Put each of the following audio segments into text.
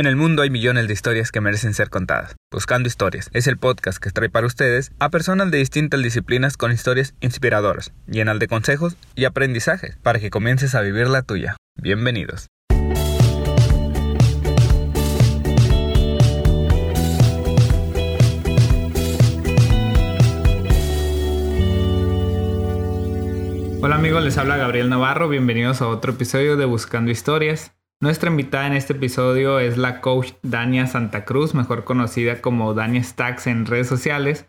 En el mundo hay millones de historias que merecen ser contadas. Buscando Historias es el podcast que trae para ustedes a personas de distintas disciplinas con historias inspiradoras, llenas de consejos y aprendizajes para que comiences a vivir la tuya. Bienvenidos. Hola amigos, les habla Gabriel Navarro, bienvenidos a otro episodio de Buscando Historias. Nuestra invitada en este episodio es la coach Dania Santa Cruz, mejor conocida como Dania Stacks en redes sociales,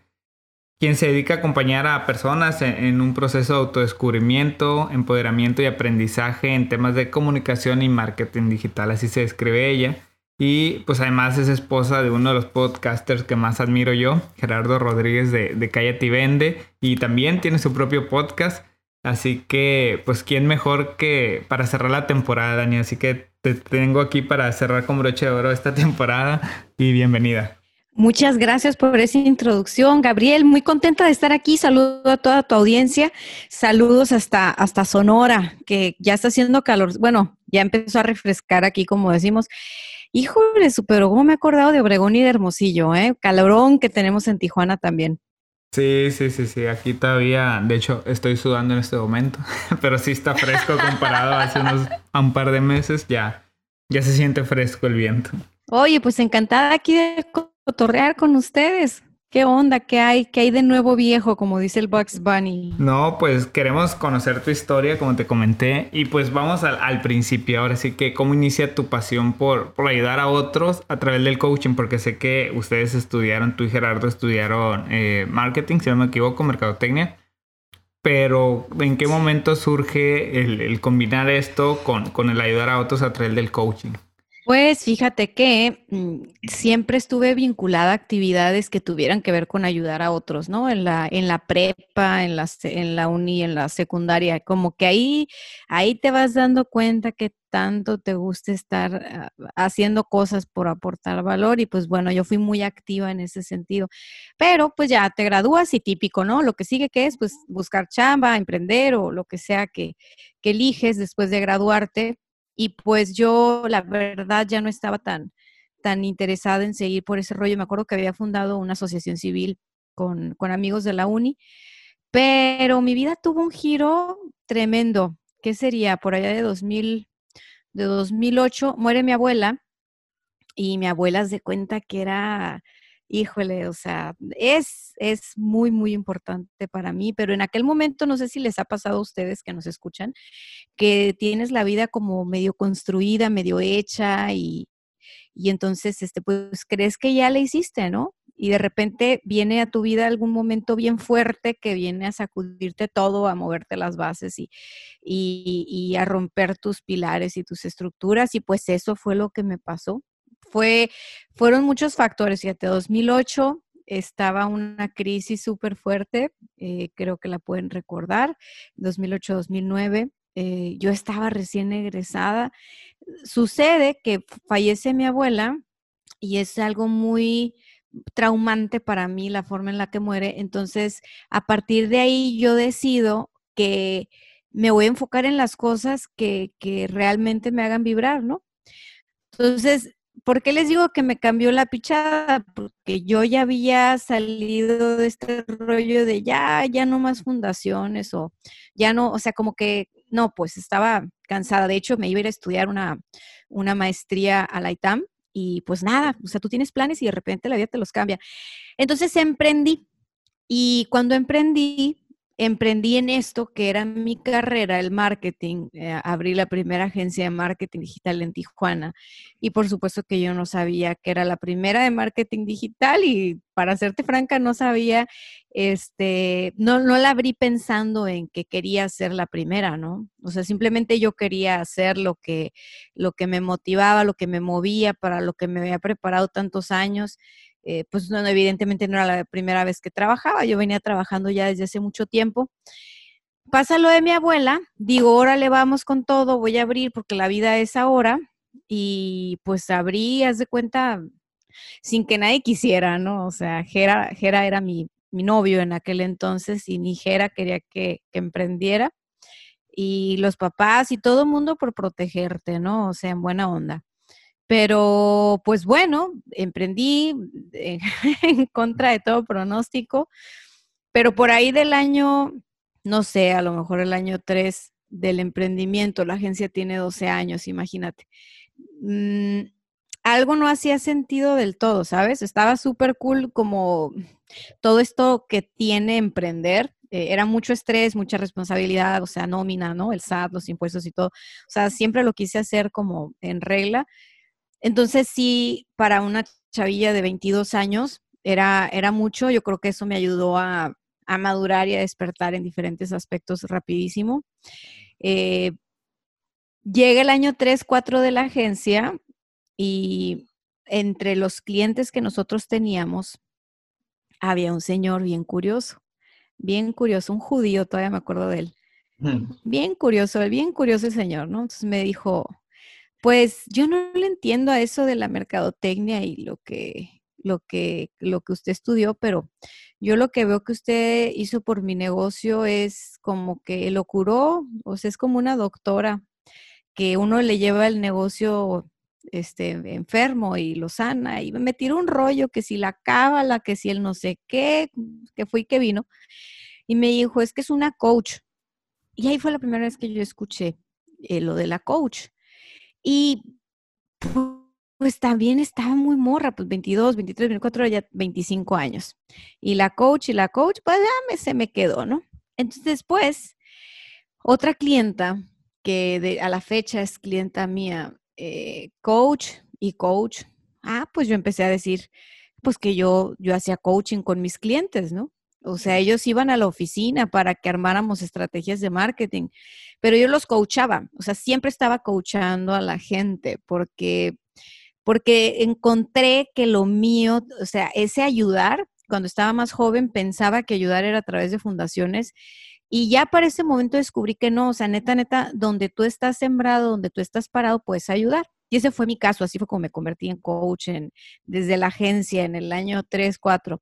quien se dedica a acompañar a personas en, un proceso de autodescubrimiento, empoderamiento y aprendizaje en temas de comunicación y marketing digital, así se describe ella. Y pues además es esposa de uno de los podcasters que más admiro yo, Gerardo Rodríguez de, de y Vende, y también tiene su propio podcast. Así que, pues, ¿quién mejor que para cerrar la temporada, Dani? Así que te tengo aquí para cerrar con broche de oro esta temporada y bienvenida. Muchas gracias por esa introducción, Gabriel. Muy contenta de estar aquí. Saludo a toda tu audiencia. Saludos hasta, hasta Sonora, que ya está haciendo calor. Bueno, ya empezó a refrescar aquí, como decimos. Híjole, pero ¿cómo me he acordado de Obregón y de Hermosillo? ¿eh? Calorón que tenemos en Tijuana también. Sí, sí, sí, sí. Aquí todavía, de hecho, estoy sudando en este momento, pero sí está fresco comparado a hace unos un par de meses. Ya, ya se siente fresco el viento. Oye, pues encantada aquí de cotorrear con ustedes. ¿Qué onda? ¿Qué hay? ¿Qué hay de nuevo viejo, como dice el Bugs Bunny? No, pues queremos conocer tu historia, como te comenté, y pues vamos al, principio. Ahora sí que, ¿cómo inicia tu pasión por, por, ayudar a otros a través del coaching? Porque sé que ustedes estudiaron, tú y Gerardo estudiaron eh, marketing, si no me equivoco, mercadotecnia. Pero, ¿en qué momento surge el, combinar esto con, con el ayudar a otros a través del coaching? Pues fíjate que mm, siempre estuve vinculada a actividades que tuvieran que ver con ayudar a otros, ¿no? En la, en la prepa, en la, en la uni, en la secundaria, como que ahí, ahí te vas dando cuenta que tanto te gusta estar ah, haciendo cosas por aportar valor y pues bueno, yo fui muy activa en ese sentido. Pero pues ya te gradúas y típico, ¿no? Lo que sigue que es pues buscar chamba, emprender o lo que sea que, que eliges después de graduarte y pues yo, la verdad, ya no estaba tan, tan interesada en seguir por ese rollo. Me acuerdo que había fundado una asociación civil con, con amigos de la uni, pero mi vida tuvo un giro tremendo. ¿Qué sería? Por allá de 2000, de 2008, muere mi abuela y mi abuela se cuenta que era híjole, o sea, es, es muy, muy importante para mí, pero en aquel momento, no sé si les ha pasado a ustedes que nos escuchan, que tienes la vida como medio construida, medio hecha y, y entonces, este, pues crees que ya la hiciste, ¿no? Y de repente viene a tu vida algún momento bien fuerte que viene a sacudirte todo, a moverte las bases y, y, y a romper tus pilares y tus estructuras. Y pues eso fue lo que me pasó fue, fueron muchos factores. Fíjate, 2008 estaba una crisis súper fuerte, eh, creo que la pueden recordar, 2008-2009. Eh, yo estaba recién egresada. Sucede que fallece mi abuela y es algo muy traumante para mí la forma en la que muere. Entonces, a partir de ahí yo decido que me voy a enfocar en las cosas que, que realmente me hagan vibrar, ¿no? Entonces, ¿Por qué les digo que me cambió la pichada? Porque yo ya había salido de este rollo de ya, ya no más fundaciones o ya no, o sea, como que no, pues estaba cansada. De hecho, me iba a ir a estudiar una, una maestría a la ITAM y pues nada, o sea, tú tienes planes y de repente la vida te los cambia. Entonces emprendí y cuando emprendí, emprendí en esto que era mi carrera, el marketing. Eh, abrí la primera agencia de marketing digital en Tijuana y por supuesto que yo no sabía que era la primera de marketing digital y para serte franca no sabía, este, no, no la abrí pensando en que quería ser la primera, ¿no? O sea, simplemente yo quería hacer lo que, lo que me motivaba, lo que me movía, para lo que me había preparado tantos años. Eh, pues no, evidentemente no era la primera vez que trabajaba, yo venía trabajando ya desde hace mucho tiempo. Pasa lo de mi abuela, digo, órale, vamos con todo, voy a abrir porque la vida es ahora. Y pues abrí, haz de cuenta, sin que nadie quisiera, ¿no? O sea, Jera, era mi, novio en aquel entonces y ni Jera quería que, que emprendiera. Y los papás y todo el mundo por protegerte, ¿no? O sea, en buena onda Pero pues bueno, emprendí en contra de todo pronóstico, pero por ahí del año, no sé, a lo mejor el año 3 del emprendimiento, la agencia tiene 12 años, imagínate. Mm, algo no hacía sentido del todo, ¿sabes? Estaba súper cool como todo esto que tiene emprender. Eh, era mucho estrés, mucha responsabilidad, o sea, nómina, ¿no? El SAT, los impuestos y todo. O sea, siempre lo quise hacer como en regla. Entonces, sí, para una chavilla de 22 años era, era mucho. Yo creo que eso me ayudó a, a madurar y a despertar en diferentes aspectos rapidísimo. Eh, llega el año 3, 4 de la agencia y entre los clientes que nosotros teníamos, había un señor bien curioso, bien curioso, un judío, todavía me acuerdo de él. Bien curioso, bien curioso el señor, ¿no? Entonces me dijo, pues yo no le entiendo a eso de la mercadotecnia y lo que, lo que, lo que usted estudió, pero yo lo que veo que usted hizo por mi negocio es como que lo curó, o sea, es como una doctora que uno le lleva el negocio este, enfermo y lo sana. Y me tiró un rollo que si la cábala, que si el no sé qué, que fue que vino. Y me dijo, es que es una coach. Y ahí fue la primera vez que yo escuché eh, lo de la coach. Y pues también estaba muy morra, pues 22, 23, 24, ya 25 años. Y la coach y la coach, pues ya me, se me quedó, ¿no? Entonces después, otra clienta que a la fecha es clienta mía, eh, coach y coach. Ah, pues yo empecé a decir, pues que yo, yo hacía coaching con mis clientes, ¿no? O sea, ellos iban a la oficina para que armáramos estrategias de marketing, pero yo los coachaba, o sea, siempre estaba coachando a la gente porque, porque encontré que lo mío, o sea, ese ayudar, cuando estaba más joven pensaba que ayudar era a través de fundaciones y ya para ese momento descubrí que no, o sea, neta, neta, donde tú estás sembrado, donde tú estás parado, puedes ayudar. Y ese fue mi caso, así fue como me convertí en coach desde la agencia en el año 3, 4.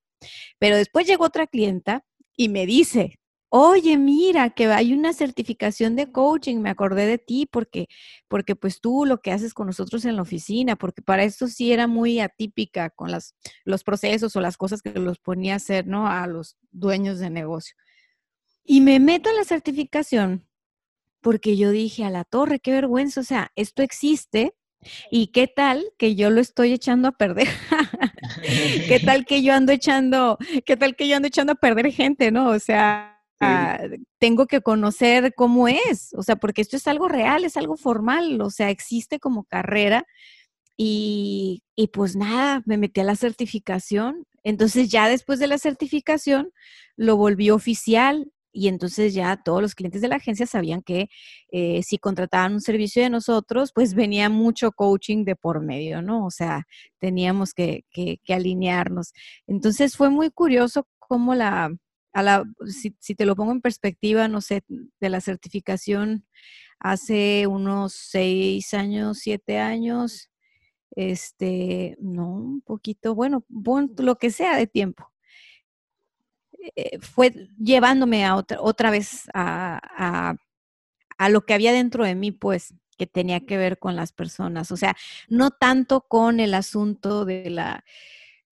Pero después llegó otra clienta y me dice, oye, mira, que hay una certificación de coaching, me acordé de ti porque, porque pues tú lo que haces con nosotros en la oficina, porque para esto sí era muy atípica con las, los procesos o las cosas que los ponía a hacer, ¿no? A los dueños de negocio. Y me meto en la certificación porque yo dije, a la torre, qué vergüenza, o sea, esto existe y qué tal que yo lo estoy echando a perder. qué tal que yo ando echando, qué tal que yo ando echando a perder gente, ¿no? O sea, ah, tengo que conocer cómo es, o sea, porque esto es algo real, es algo formal, o sea, existe como carrera. Y, y pues nada, me metí a la certificación. Entonces ya después de la certificación lo volví oficial y entonces ya todos los clientes de la agencia sabían que eh, si contrataban un servicio de nosotros, pues venía mucho coaching de por medio, ¿no? O sea, teníamos que, alinearnos. Entonces fue muy curioso cómo la, a la si, si, te lo pongo en perspectiva, no sé, de la certificación hace unos seis años, siete años, este, no, un poquito, bueno, lo que sea de tiempo. Eh, fue llevándome a otra, otra vez a, lo que había dentro de mí, pues, que tenía que ver con las personas. O sea, no tanto con el asunto de la,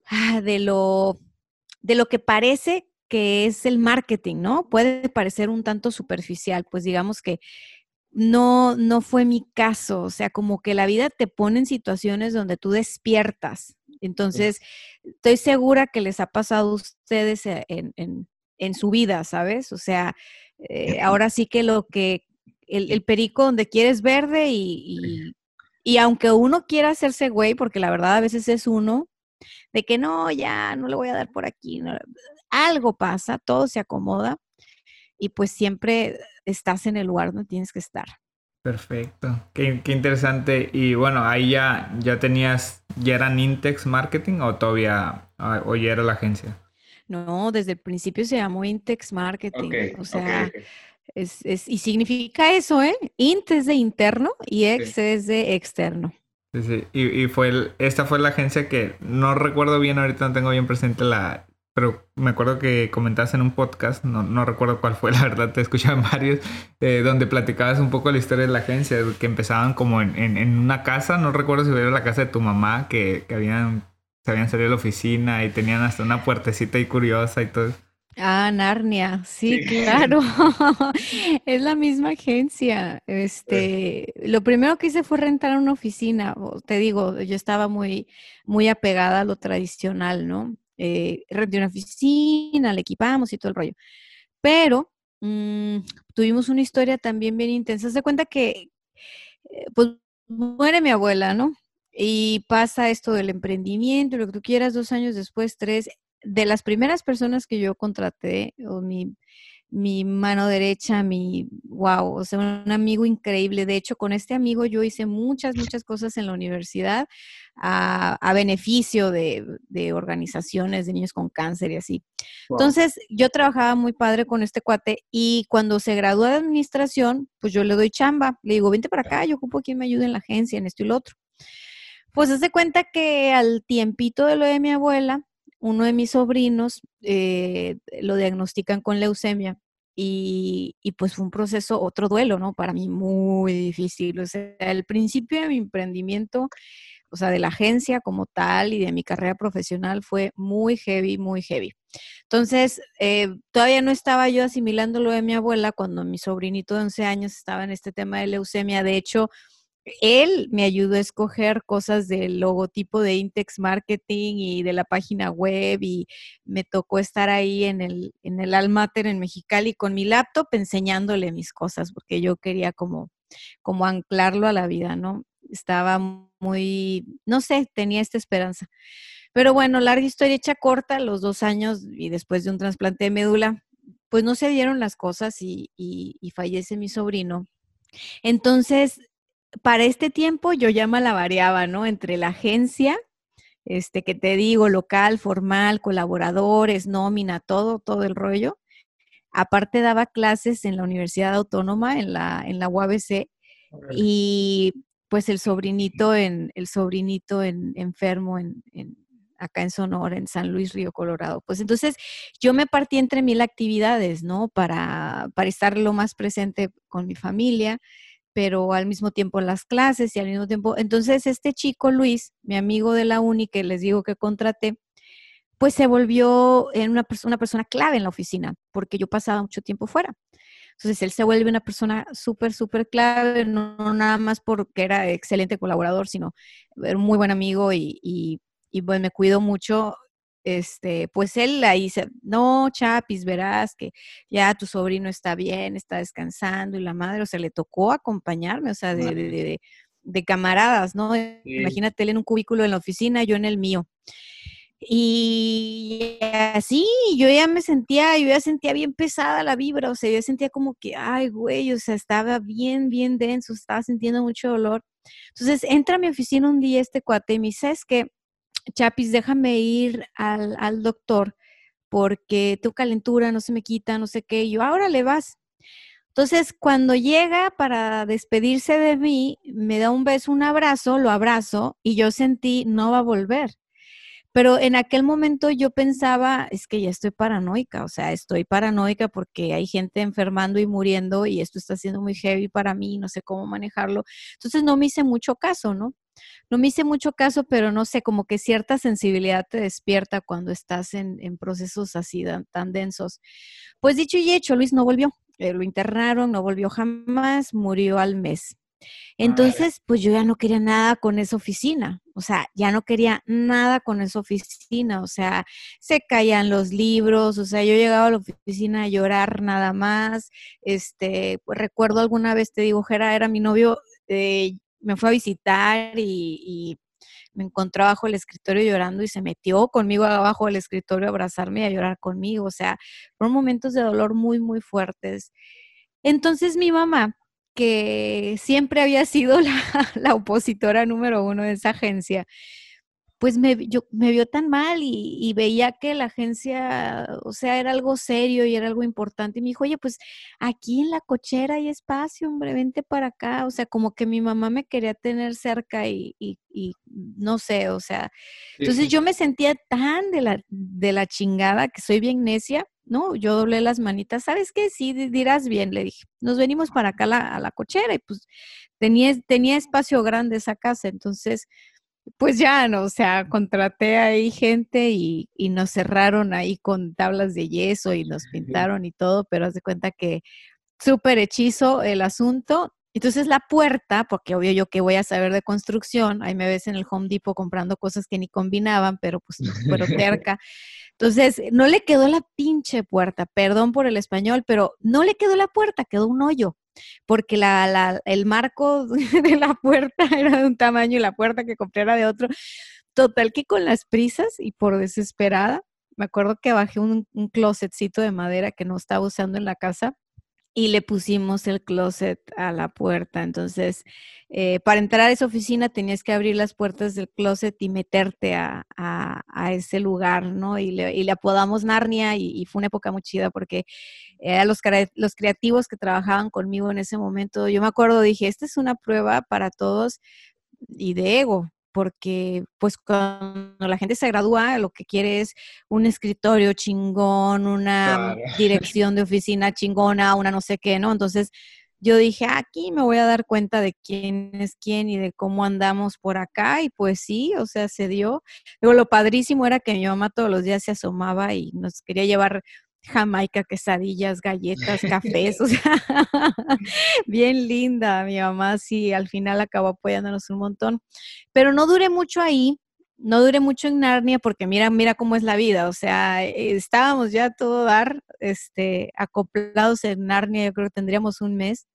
ah, de lo, de lo que parece que es el marketing, ¿no? Puede parecer un tanto superficial, pues digamos que no, no fue mi caso, o sea, como que la vida te pone en situaciones donde tú despiertas entonces, estoy segura que les ha pasado a ustedes e, en, su vida, ¿sabes? O sea, eh, ahora sí que lo que, el, perico donde quieres verde y, y, aunque uno quiera hacerse güey, porque la verdad a veces es uno, de que no, ya no le voy a dar por aquí, algo pasa, todo se acomoda y pues siempre estás en el lugar donde tienes que estar. Perfecto, qué, interesante. Y bueno, ahí ya, ya tenías, ¿ya era Intex Marketing o todavía, ah, o ya era la agencia? No, desde el principio se llamó Intex Marketing. o sea, Es, es, y significa eso, ¿eh? Int es de interno y ex es de externo. Sí, sí. Y, y fue esta fue la agencia que no recuerdo bien, ahorita no tengo bien presente la, pero me acuerdo que comentaste en un podcast, no, no recuerdo cuál fue, la verdad, te escuchaban varios, eh, donde platicabas un poco la historia de la agencia, que empezaban como en, en, una casa, no recuerdo si era la casa de tu mamá, que, que habían, se habían salido de la oficina y tenían hasta una puertecita ahí curiosa y todo. Ah, Narnia, sí, claro. es la misma agencia. Este, lo primero que hice fue rentar una oficina. Te digo, yo estaba muy, muy apegada a lo tradicional, ¿no? Eh, renté una oficina, la equipamos y todo el rollo. Pero mm, tuvimos una historia también bien intensa. Se cuenta que, eh, pues, muere mi abuela, ¿no? Y pasa esto del emprendimiento, lo que tú quieras, dos años después, tres de las primeras personas que yo contraté, o mi, mi mano derecha, mi, wow, o sea, un amigo increíble. De hecho, con este amigo yo hice muchas, muchas cosas en la universidad a, beneficio de, de, organizaciones de niños con cáncer y así. Entonces, yo trabajaba muy padre con este cuate y cuando se gradúa de administración, pues yo le doy chamba. Le digo, vente para acá, yo ocupo quien me ayude en la agencia, en esto y lo otro. Pues se cuenta que al tiempito de lo de mi abuela, uno de mis sobrinos eh, lo diagnostican con leucemia y, pues fue un proceso, otro duelo, ¿no? Para mí muy difícil. O sea, el principio de mi emprendimiento, o sea, de la agencia como tal y de mi carrera profesional fue muy heavy, muy heavy. Entonces, eh, todavía no estaba yo asimilando lo de mi abuela cuando mi sobrinito de 11 años estaba en este tema de leucemia. De hecho, él me ayudó a escoger cosas del logotipo de Intex Marketing y de la página web y me tocó estar ahí en el, en el Almater en Mexicali con mi laptop enseñándole mis cosas porque yo quería como, como anclarlo a la vida, ¿no? Estaba muy, no sé, tenía esta esperanza. Pero bueno, larga historia hecha corta, los dos años y después de un trasplante de médula, pues no se dieron las cosas y, y fallece mi sobrino. Entonces, para este tiempo yo ya la variaba, ¿no? Entre la agencia, este que te digo, local, formal, colaboradores, nómina, todo, todo el rollo. Aparte daba clases en la Universidad Autónoma, en la, en la UABC, y pues el sobrinito en, el sobrinito en, enfermo en, acá en Sonora, en San Luis Río Colorado. Pues entonces yo me partí entre mil actividades, ¿no? Para, para estar lo más presente con mi familia, pero al mismo tiempo las clases y al mismo tiempo. Entonces, este chico Luis, mi amigo de la uni que les digo que contraté, pues se volvió una, una persona clave en la oficina, porque yo pasaba mucho tiempo fuera. Entonces, él se vuelve una persona súper, súper clave, no, nada más porque era excelente colaborador, sino era un muy buen amigo y, y, y pues me cuidó mucho este, pues él ahí dice, no, Chapis, verás que ya tu sobrino está bien, está descansando y la madre, o sea, le tocó acompañarme, o sea, de, de, camaradas, ¿no? Imagínate él en un cubículo en la oficina, yo en el mío. Y así, yo ya me sentía, yo ya sentía bien pesada la vibra, o sea, yo sentía como que, ay, güey, o sea, estaba bien, bien denso, estaba sintiendo mucho dolor. Entonces entra a mi oficina un día este cuate y me dice, es que Chapis, déjame ir al, doctor porque tu calentura no se me quita, no sé qué. Y yo, ahora le vas. Entonces, cuando llega para despedirse de mí, me da un beso, un abrazo, lo abrazo y yo sentí, no va a volver. Pero en aquel momento yo pensaba, es que ya estoy paranoica, o sea, estoy paranoica porque hay gente enfermando y muriendo y esto está siendo muy heavy para mí, no sé cómo manejarlo. Entonces no me hice mucho caso, ¿no? No me hice mucho caso, pero no sé, como que cierta sensibilidad te despierta cuando estás en, procesos así tan, densos. Pues dicho y hecho, Luis no volvió. Eh, lo internaron, no volvió jamás, murió al mes. Entonces, pues yo ya no quería nada con esa oficina, o sea, ya no quería nada con esa oficina, o sea, se caían los libros, o sea, yo llegaba a la oficina a llorar nada más, este, pues recuerdo alguna vez, te digo, Jera era mi novio, eh, me fue a visitar y, me encontró abajo del escritorio llorando y se metió conmigo abajo del escritorio a abrazarme y a llorar conmigo. O sea, fueron momentos de dolor muy, muy fuertes. Entonces mi mamá, que siempre había sido la, la opositora número uno de esa agencia, pues me, yo, me vio tan mal y, veía que la agencia, o sea, era algo serio y era algo importante. Y me dijo, oye, pues aquí en la cochera hay espacio, hombre, vente para acá. O sea, como que mi mamá me quería tener cerca y, y, no sé, o sea. Entonces yo me sentía tan de la, de la chingada que soy bien necia, ¿no? Yo doblé las manitas, ¿sabes qué? Sí, dirás bien, le dije, nos venimos para acá a la, cochera y pues tenía, tenía espacio grande esa casa, entonces pues ya, no, o sea, contraté ahí gente y, y, nos cerraron ahí con tablas de yeso y nos pintaron y todo, pero haz de cuenta que súper hechizo el asunto. Entonces la puerta, porque obvio yo que voy a saber de construcción, ahí me ves en el Home Depot comprando cosas que ni combinaban, pero pues pero cerca. Entonces, no le quedó la pinche puerta, perdón por el español, pero no le quedó la puerta, quedó un hoyo porque la, el marco de la puerta era de un tamaño y la puerta que compré era de otro. Total que con las prisas y por desesperada, me acuerdo que bajé un, un closetcito de madera que no estaba usando en la casa y le pusimos el closet a la puerta. Entonces, eh, para entrar a esa oficina tenías que abrir las puertas del closet y meterte a, ese lugar, ¿no? Y le, y le apodamos Narnia y, fue una época muy chida porque a los, los creativos que trabajaban conmigo en ese momento, yo me acuerdo, dije, esta es una prueba para todos y de ego, porque pues cuando la gente se gradúa, lo que quiere es un escritorio chingón, una dirección de oficina chingona, una no sé qué, ¿no? Entonces yo dije, aquí me voy a dar cuenta de quién es quién y de cómo andamos por acá, y pues sí, o sea, se dio. Luego lo padrísimo era que mi mamá todos los días se asomaba y nos quería llevar Jamaica, quesadillas, galletas, cafés, o sea, bien linda. Mi mamá sí, al final acabó apoyándonos un montón. Pero no duré mucho ahí, no duré mucho en Narnia porque mira, mira cómo es la vida. O sea, eh, estábamos ya todo dar, este, acoplados en Narnia, yo creo que tendríamos un mes.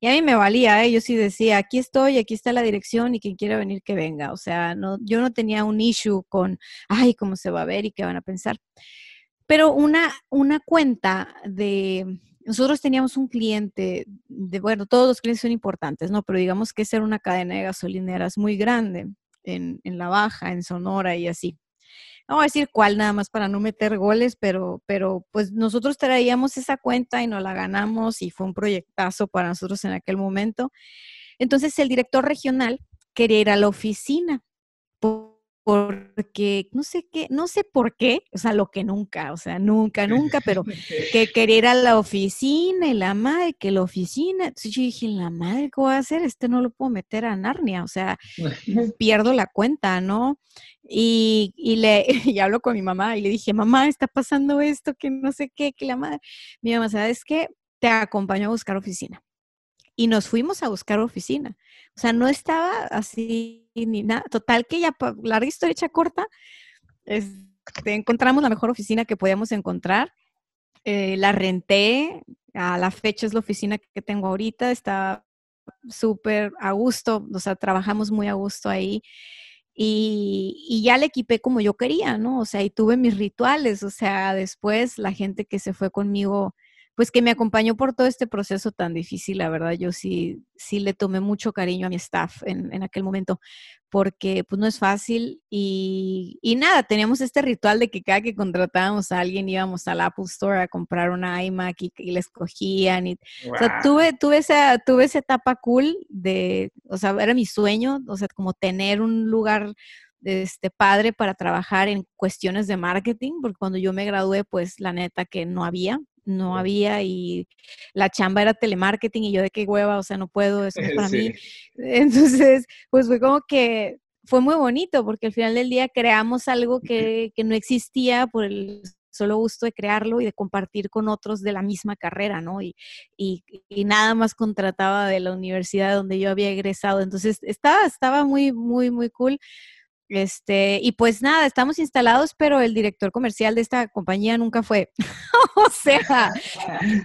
Y a mí me valía, ¿eh? yo sí decía, aquí estoy, aquí está la dirección y quien quiera venir que venga. O sea, no, yo no tenía un issue con, ay, cómo se va a ver y qué van a pensar. Pero una, una cuenta de, nosotros teníamos un cliente, de, bueno, todos los clientes son importantes, ¿no? Pero digamos que era una cadena de gasolineras muy grande en, en La Baja, en Sonora y así. No voy a decir cuál nada más para no meter goles, pero, pero pues nosotros traíamos esa cuenta y nos la ganamos y fue un proyectazo para nosotros en aquel momento. Entonces el director regional quería ir a la oficina porque no sé qué, no sé por qué, o sea, lo que nunca, o sea, nunca, nunca, pero que quería ir a la oficina y la madre, que la oficina, entonces yo dije, la madre, ¿qué voy a hacer? Este no lo puedo meter a Narnia, o sea, pierdo la cuenta, ¿no? Y, y le y hablo con mi mamá y le dije, mamá, está pasando esto, que no sé qué, que la madre, mi mamá, ¿sabes qué? Te acompaño a buscar oficina y nos fuimos a buscar oficina. O sea, no estaba así ni nada. Total que ya, larga historia hecha corta, este, encontramos la mejor oficina que podíamos encontrar. Eh, la renté, a la fecha es la oficina que tengo ahorita, está súper a gusto, o sea, trabajamos muy a gusto ahí. Y, y, ya le equipé como yo quería, ¿no? O sea, y tuve mis rituales, o sea, después la gente que se fue conmigo pues que me acompañó por todo este proceso tan difícil, la verdad, yo sí, sí le tomé mucho cariño a mi staff en, en aquel momento, porque pues no es fácil y, y, nada, teníamos este ritual de que cada que contratábamos a alguien íbamos al Apple Store a comprar una iMac y, y la escogían y, o sea, tuve, tuve, esa, tuve esa etapa cool de, o sea, era mi sueño, o sea, como tener un lugar este padre para trabajar en cuestiones de marketing, porque cuando yo me gradué, pues la neta que no había, no había y la chamba era telemarketing y yo de qué hueva, o sea, no puedo, eso no es para mí. Entonces, pues fue como que fue muy bonito porque al final del día creamos algo que, que no existía por el solo gusto de crearlo y de compartir con otros de la misma carrera, ¿no? Y, y, y, nada más contrataba de la universidad donde yo había egresado. Entonces, estaba, estaba muy, muy, muy cool. Este, y pues nada, estamos instalados, pero el director comercial de esta compañía nunca fue. o sea,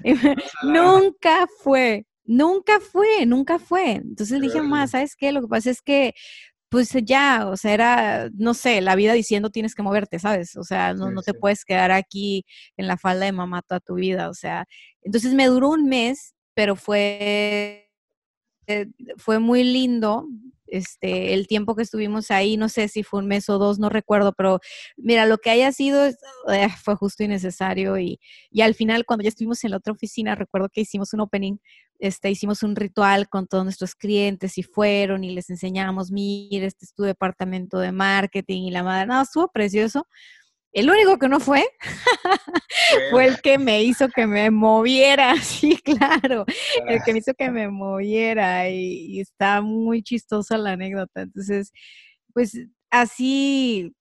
nunca fue, nunca fue, nunca fue. Entonces dije, más, ¿sabes qué? Lo que pasa es que, pues ya, o sea, era, no sé, la vida diciendo tienes que moverte, ¿sabes? O sea, no, no te puedes quedar aquí en la falda de mamá toda tu vida, o sea, entonces me duró un mes, pero fue, eh, fue muy lindo este, el tiempo que estuvimos ahí, no sé si fue un mes o dos, no recuerdo, pero mira, lo que haya sido eh, fue justo y necesario y, y al final cuando ya estuvimos en la otra oficina, recuerdo que hicimos un opening este, hicimos un ritual con todos nuestros clientes y fueron y les enseñamos, mire, este es tu departamento de marketing y la madre, no, estuvo precioso. El único que no fue fue el que me hizo que me moviera, sí, claro, el que me hizo que me moviera y, y está muy chistosa la anécdota. Entonces, pues así,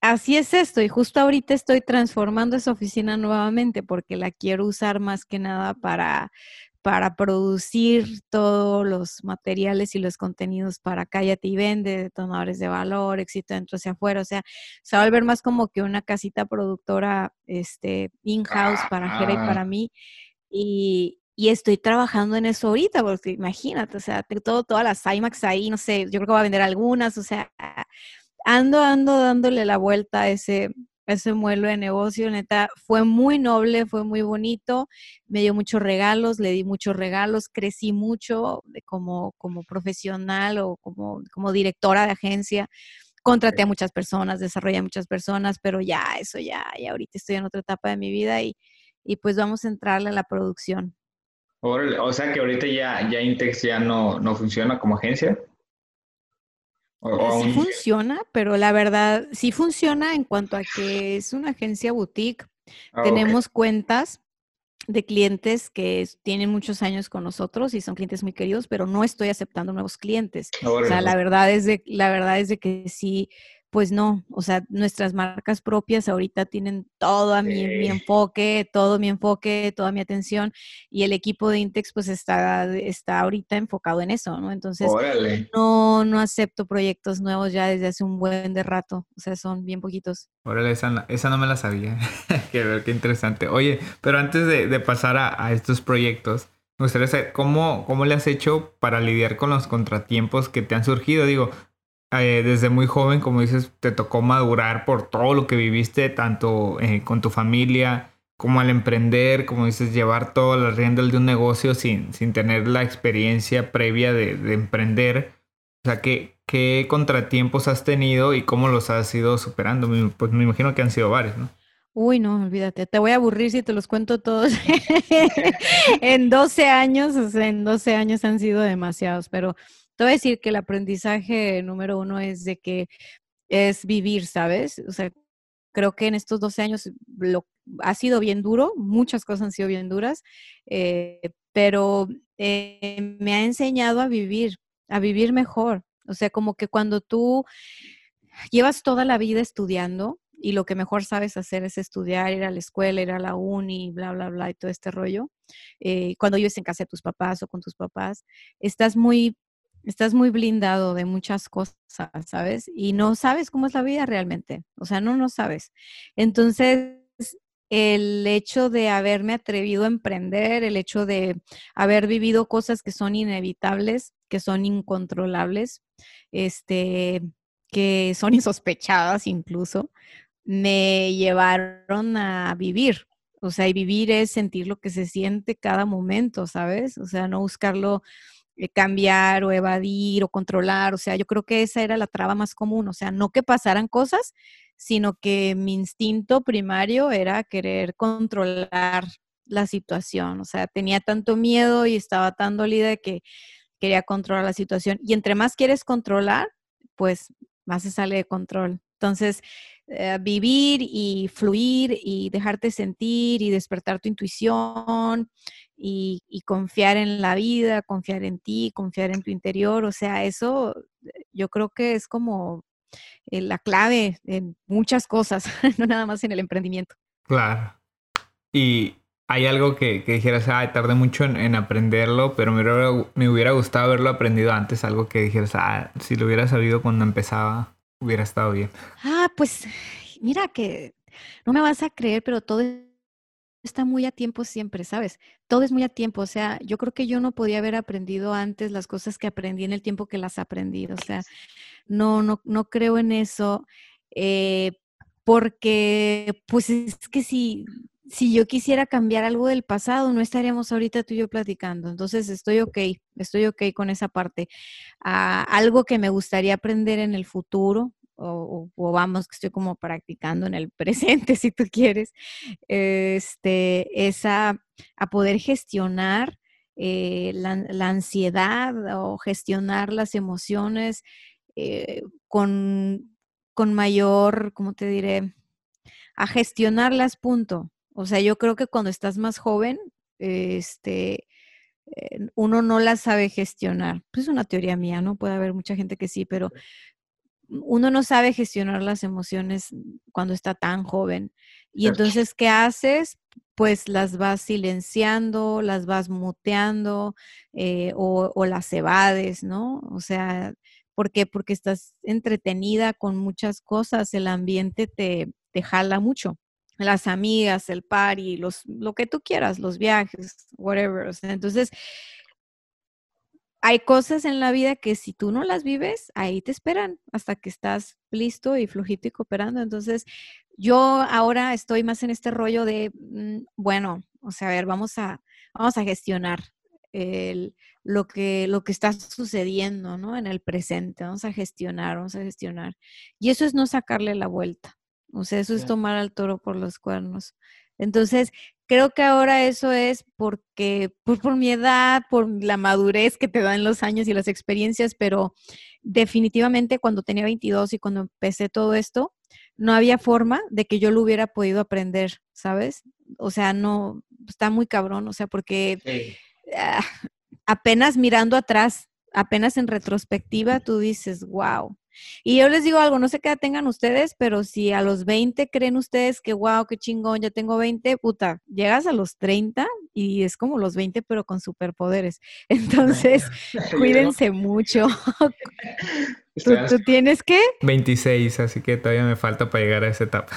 así es esto y justo ahorita estoy transformando esa oficina nuevamente porque la quiero usar más que nada para para producir todos los materiales y los contenidos para Cállate y Vende, detonadores de valor, éxito dentro hacia afuera. O sea, se va a volver más como que una casita productora este, in-house para Jera y para mí. Y, y estoy trabajando en eso ahorita, porque imagínate, o sea, todo, todas las IMAX ahí, no sé, yo creo que voy a vender algunas, o sea, ando, ando dándole la vuelta a ese, ese muelo de negocio, neta, fue muy noble, fue muy bonito, me dio muchos regalos, le di muchos regalos, crecí mucho como, como profesional o como, como directora de agencia, contraté a muchas personas, desarrollé a muchas personas, pero ya, eso ya, y ahorita estoy en otra etapa de mi vida y, y pues vamos a entrarle a la producción. O sea que ahorita ya, ya Intex ya no, no funciona como agencia sí funciona, pero la verdad sí funciona en cuanto a que es una agencia boutique. Ah, Tenemos cuentas de clientes que tienen muchos años con nosotros y son clientes muy queridos, pero no estoy aceptando nuevos clientes. o sea, la verdad es de la verdad es de que sí pues no, o sea, nuestras marcas propias ahorita tienen todo mi, mi, enfoque, todo mi enfoque, toda mi atención y el equipo de Intex pues está, está ahorita enfocado en eso, ¿no? Entonces, no, no acepto proyectos nuevos ya desde hace un buen de rato, o sea, son bien poquitos. Órale, esa, esa no me la sabía, qué ver, qué interesante. Oye, pero antes de, de pasar a, a, estos proyectos, me gustaría saber cómo, cómo le has hecho para lidiar con los contratiempos que te han surgido. Digo, eh, desde muy joven, como dices, te tocó madurar por todo lo que viviste, tanto eh, con tu familia como al emprender, como dices, llevar todas las riendas de un negocio sin, sin tener la experiencia previa de, de emprender. O sea, ¿qué, ¿qué contratiempos has tenido y cómo los has ido superando? Pues me imagino que han sido varios, ¿no? Uy, no, olvídate, te voy a aburrir si te los cuento todos. en 12 años, en 12 años han sido demasiados, pero te voy a decir que el aprendizaje número uno es de que es vivir, ¿sabes? O sea, creo que en estos 12 años lo, ha sido bien duro, muchas cosas han sido bien duras, eh, pero eh, me ha enseñado a vivir, a vivir mejor. O sea, como que cuando tú llevas toda la vida estudiando y lo que mejor sabes hacer es estudiar, ir a la escuela, ir a la uni, bla, bla, bla, y todo este rollo, eh, cuando vives en casa de tus papás o con tus papás, estás muy estás muy blindado de muchas cosas, ¿sabes? Y no sabes cómo es la vida realmente, o sea, no lo sabes. Entonces, el hecho de haberme atrevido a emprender, el hecho de haber vivido cosas que son inevitables, que son incontrolables, este, que son insospechadas incluso, me llevaron a vivir. O sea, y vivir es sentir lo que se siente cada momento, ¿sabes? O sea, no buscarlo cambiar o evadir o controlar. O sea, yo creo que esa era la traba más común. O sea, no que pasaran cosas, sino que mi instinto primario era querer controlar la situación. O sea, tenía tanto miedo y estaba tan dolida que quería controlar la situación. Y entre más quieres controlar, pues más se sale de control. Entonces, eh, vivir y fluir y dejarte sentir y despertar tu intuición y, confiar en la vida, confiar en ti, confiar en tu interior. O sea, eso eh, yo creo que es como eh, la clave en muchas cosas, no nada más en el emprendimiento. Claro. Y hay algo que, que dijeras, ah, tardé mucho en, aprenderlo, pero me hubiera, me hubiera, gustado haberlo aprendido antes, algo que dijeras, ah, si lo hubiera sabido cuando empezaba, hubiera estado bien. Ah, pues mira que no me vas a creer, pero todo está muy a tiempo siempre, ¿sabes? Todo es muy a tiempo. O sea, yo creo que yo no podía haber aprendido antes las cosas que aprendí en el tiempo que las aprendí. O sea, no, no, no creo en eso. Eh, porque, pues es que si, si yo quisiera cambiar algo del pasado, no estaríamos ahorita tú y yo platicando. Entonces estoy ok, estoy ok con esa parte. Ah, algo que me gustaría aprender en el futuro, o, vamos, que estoy como practicando en el presente, si tú quieres, este, es a, poder gestionar eh, la, ansiedad o gestionar las emociones eh, con, con mayor, ¿cómo te diré? A gestionarlas, punto. O sea, yo creo que cuando estás más joven, este, eh, uno no las sabe gestionar. Pues es una teoría mía, ¿no? Puede haber mucha gente que sí, pero uno no sabe gestionar las emociones cuando está tan joven. Y entonces, ¿qué haces? Pues las vas silenciando, las vas muteando eh, o, las evades, ¿no? O sea, ¿por qué? Porque estás entretenida con muchas cosas, el ambiente te, te jala mucho las amigas, el party, los, lo que tú quieras, los viajes, whatever. entonces, hay cosas en la vida que si tú no las vives, ahí te esperan hasta que estás listo y flujito y cooperando. Entonces, yo ahora estoy más en este rollo de, mm, bueno, o sea, a ver, vamos a, vamos a gestionar el, lo, que, lo que está sucediendo, ¿no? En el presente, vamos a gestionar, vamos a gestionar. Y eso es no sacarle la vuelta. O sea, eso es tomar al toro por los cuernos. Entonces, creo que ahora eso es porque, pues por mi edad, por la madurez que te dan los años y las experiencias, pero definitivamente cuando tenía 22 y cuando empecé todo esto, no había forma de que yo lo hubiera podido aprender, ¿sabes? O sea, no, está muy cabrón, o sea, porque ah, apenas mirando atrás, apenas en retrospectiva, tú dices, wow, y yo les digo algo, no sé qué edad tengan ustedes, pero si a los 20 creen ustedes que, wow, qué chingón, ya tengo 20, puta, llegas a los 30 y es como los 20, pero con superpoderes. Entonces, cuídense mucho. ¿Tú, tienes qué? 26, así que todavía me falta para llegar a esa etapa.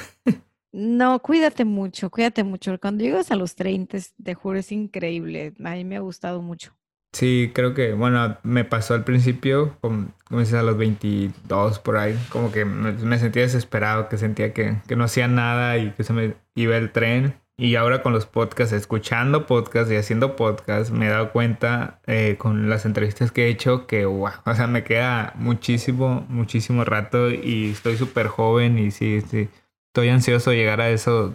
No, cuídate mucho, cuídate mucho. Cuando llegas a los 30, te juro, es increíble. A mí me ha gustado mucho. Sí, creo que, bueno, me pasó al principio, como, dices, a los 22 por ahí, como que me, sentía desesperado, que sentía que, no hacía nada y que se me iba el tren. Y ahora con los podcasts, escuchando podcasts y haciendo podcasts, me he dado cuenta eh, con las entrevistas que he hecho que, wow, o sea, me queda muchísimo, muchísimo rato y estoy súper joven y sí, sí, estoy ansioso de llegar a esos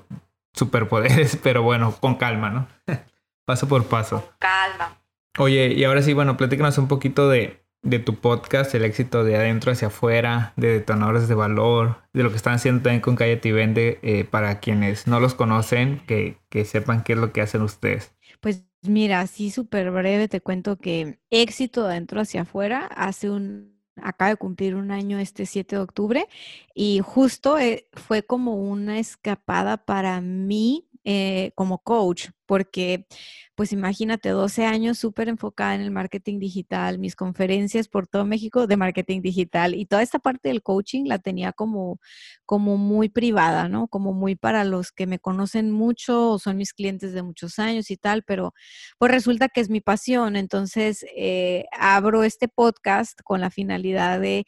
superpoderes, pero bueno, con calma, ¿no? paso por paso. Calma. Oye, y ahora sí, bueno, platícanos un poquito de, tu podcast, el éxito de adentro hacia afuera, de detonadores de valor, de lo que están haciendo también con Calle y Vende, eh, para quienes no los conocen, que, que sepan qué es lo que hacen ustedes. Pues mira, así súper breve te cuento que éxito de adentro hacia afuera hace un acaba de cumplir un año este 7 de octubre y justo eh, fue como una escapada para mí eh, como coach, porque pues imagínate, 12 años súper enfocada en el marketing digital, mis conferencias por todo México de marketing digital y toda esta parte del coaching la tenía como, como muy privada, ¿no? Como muy para los que me conocen mucho o son mis clientes de muchos años y tal, pero pues resulta que es mi pasión. Entonces, eh, abro este podcast con la finalidad de